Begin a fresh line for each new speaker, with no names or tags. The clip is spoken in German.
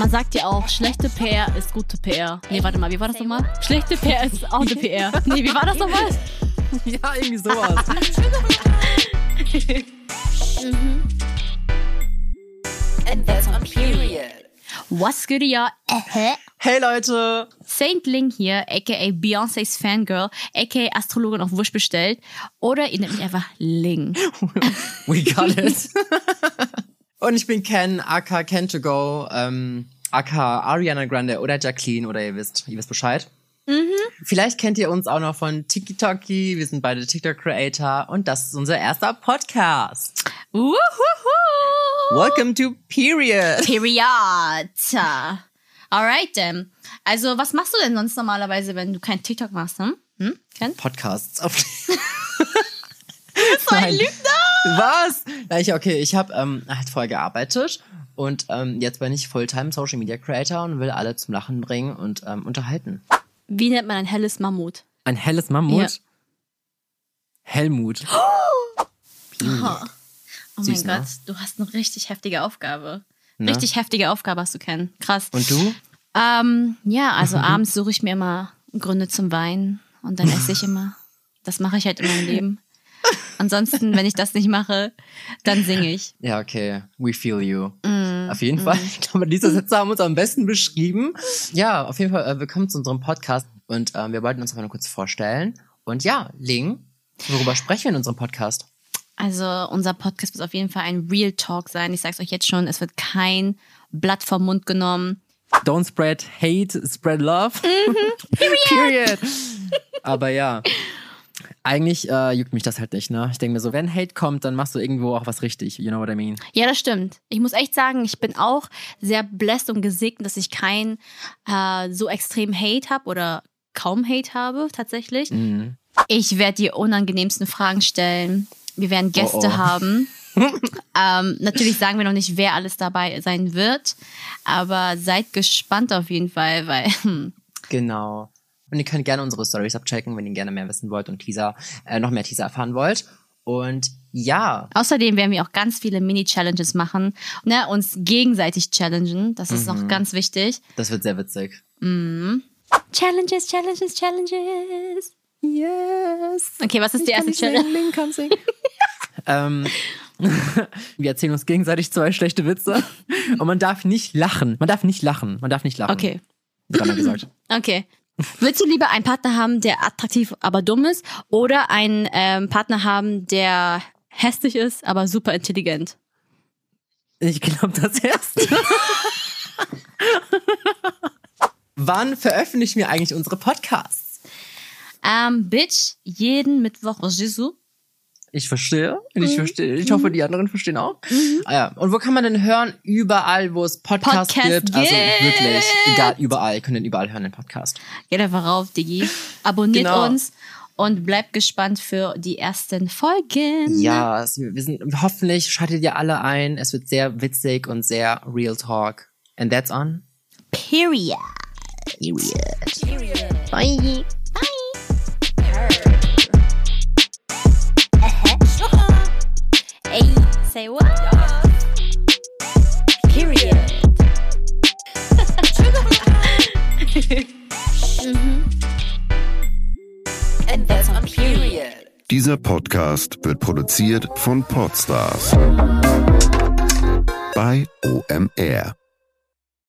Man sagt ja auch, schlechte PR ist gute PR. Nee, warte mal, wie war das nochmal? Schlechte PR ist auch eine PR. Nee, wie war das nochmal?
Ja, irgendwie sowas.
And that's on period.
What's good, ja?
Hey Leute!
Saint Ling hier, aka Beyoncé's Fangirl, aka Astrologin auf Wusch bestellt. Oder ihr nennt mich einfach Ling.
We got it. Und ich bin Ken, aka Ken to go, ähm, aka Ariana Grande oder Jacqueline oder ihr wisst, ihr wisst Bescheid. Vielleicht kennt ihr uns auch noch von TikToki. Wir sind beide TikTok-Creator und das ist unser erster Podcast.
Wuhuhu.
Welcome to Period.
Period. Alright, then. Also, was machst du denn sonst normalerweise, wenn du kein TikTok machst, hm? Hm? Ken?
Podcasts. Auf
So ein Lügner!
Was? Na, ich, okay, ich habe ähm, halt vorher gearbeitet und ähm, jetzt bin ich Fulltime Social Media Creator und will alle zum Lachen bringen und ähm, unterhalten.
Wie nennt man ein helles Mammut?
Ein helles Mammut?
Ja.
Helmut.
Oh
Süß,
mein
ne?
Gott, du hast eine richtig heftige Aufgabe.
Ne?
Richtig heftige Aufgabe hast du kennen. Krass.
Und du?
Ähm, ja, also abends suche ich mir immer Gründe zum Weinen und dann esse ich immer. Das mache ich halt in meinem Leben. Ansonsten, wenn ich das nicht mache, dann singe ich.
Ja, okay. We feel you.
Mm,
Auf jeden Fall. Ich glaube, diese Sätze haben uns am besten beschrieben. Ja, auf jeden Fall, äh, willkommen zu unserem Podcast. Und ähm, wir wollten uns einfach nur kurz vorstellen. Und ja, Ling, worüber sprechen wir in unserem Podcast?
Also unser Podcast wird auf jeden Fall ein Real Talk sein. Ich sag's euch jetzt schon, es wird kein Blatt vom Mund genommen.
Don't spread hate, spread love. Period. Aber ja, eigentlich äh, juckt mich das halt nicht, ne? Ich denke mir so, wenn Hate kommt, dann machst du irgendwo auch was richtig. You know what I mean?
Ja, das stimmt. Ich muss echt sagen, ich bin auch sehr blessed und gesegnet, dass ich kein äh, so extrem Hate habe oder kaum Hate habe tatsächlich.
Mhm.
Ich werde die unangenehmsten Fragen stellen. Wir werden Gäste
Oh, oh.
haben. ähm, natürlich sagen wir noch nicht, wer alles dabei sein wird, aber seid gespannt auf jeden Fall, weil hm,
Genau. Und ihr könnt gerne unsere Stories abchecken, wenn ihr gerne mehr wissen wollt und Teaser, äh, noch mehr Teaser erfahren wollt. Und ja,
Außerdem werden wir auch ganz viele Mini-Challenges machen, ne, uns gegenseitig challengen. Das ist
Mhm.
noch ganz wichtig.
das wird sehr witzig.
Challenges, Challenges, Challenges.
Yes.
Okay, was ist die erste Challenge?
ähm, wir erzählen uns gegenseitig zwei schlechte Witze. Und man darf nicht lachen. Man darf nicht lachen. Man darf nicht lachen.
Okay,
Dreimal gesagt.
okay. Willst du lieber einen Partner haben, der attraktiv, aber dumm ist, oder einen ähm, Partner haben, der hässlich ist, aber super intelligent?
Ich glaube das erste. Wann veröffentlichen wir eigentlich unsere Podcasts?
Ähm, Bitch, jeden Mittwoch. Jesus.
Ich verstehe. Ich verstehe. Ich hoffe, die anderen verstehen auch. Ah ja. Und wo kann man denn hören? Überall, wo es Podcasts
Podcast
gibt. Also
gibt.
wirklich, egal, überall. Ihr könnt den überall hören, den Podcast.
Geht einfach rauf, Diggi. Abonniert
Genau.
uns und bleibt gespannt für die ersten Folgen.
Ja, wir sind, hoffentlich schaltet ihr alle ein. Es wird sehr witzig und sehr Real Talk. And that's on.
Period.
Period.
Bye.
And that's on period.
Dieser Podcast wird produziert von Podstars bei OMR.